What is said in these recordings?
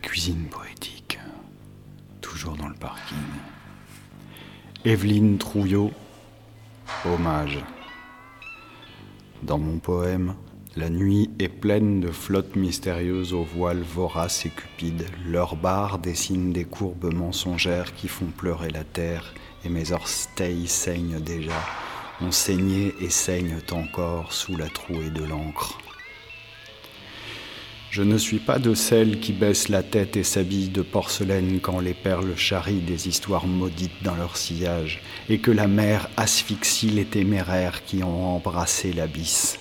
cuisine poétique, toujours dans le parking. Evelyne Trouillot, hommage. Dans mon poème, la nuit est pleine de flottes mystérieuses aux voiles voraces et cupides. Leurs barres dessinent des courbes mensongères qui font pleurer la terre, et mes orteils saignent déjà, ont saigné et saignent encore sous la trouée de l'encre. Je ne suis pas de celles qui baissent la tête et s'habillent de porcelaine quand les perles charrient des histoires maudites dans leur sillage, et que la mer asphyxie les téméraires qui ont embrassé l'abysse.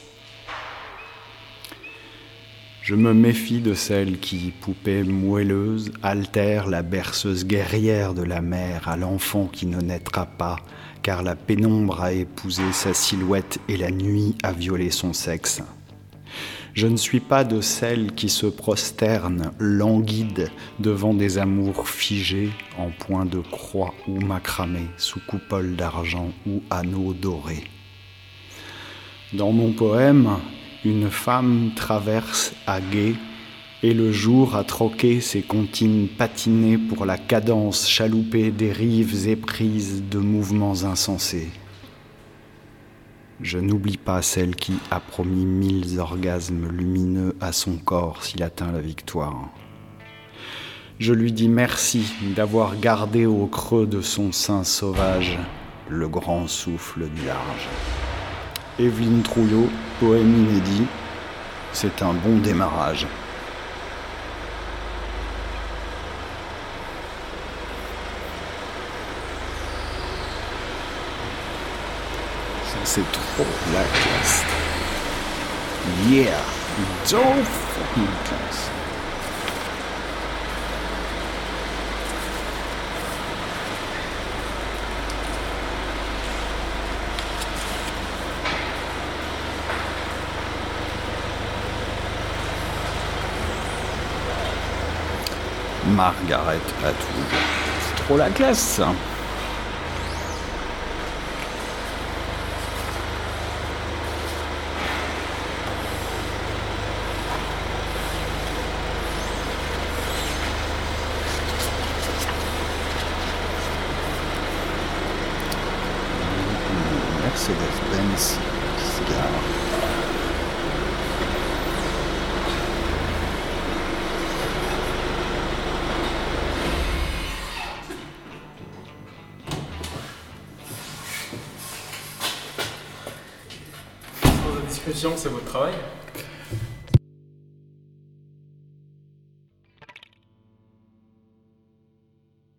Je me méfie de celles qui, poupées moelleuses, altèrent la berceuse guerrière de la mer à l'enfant qui ne naîtra pas, car la pénombre a épousé sa silhouette et la nuit a violé son sexe. Je ne suis pas de celles qui se prosternent, languides, devant des amours figés en point de croix ou macramé, sous coupole d'argent ou anneaux dorés. Dans mon poème, une femme traverse à gué et le jour a troqué ses comptines patinées pour la cadence chaloupée des rives éprises de mouvements insensés. Je n'oublie pas celle qui a promis mille orgasmes lumineux à son corps s'il atteint la victoire. Je lui dis merci d'avoir gardé au creux de son sein sauvage le grand souffle du large. Evelyne Trouillot, poème inédit, c'est un bon démarrage. C'est trop la classe. Yeah, don't fucking classe. Margaret Atwood. C'est trop la classe ça. Mercedes-Benz. Sans discussion, c'est votre travail?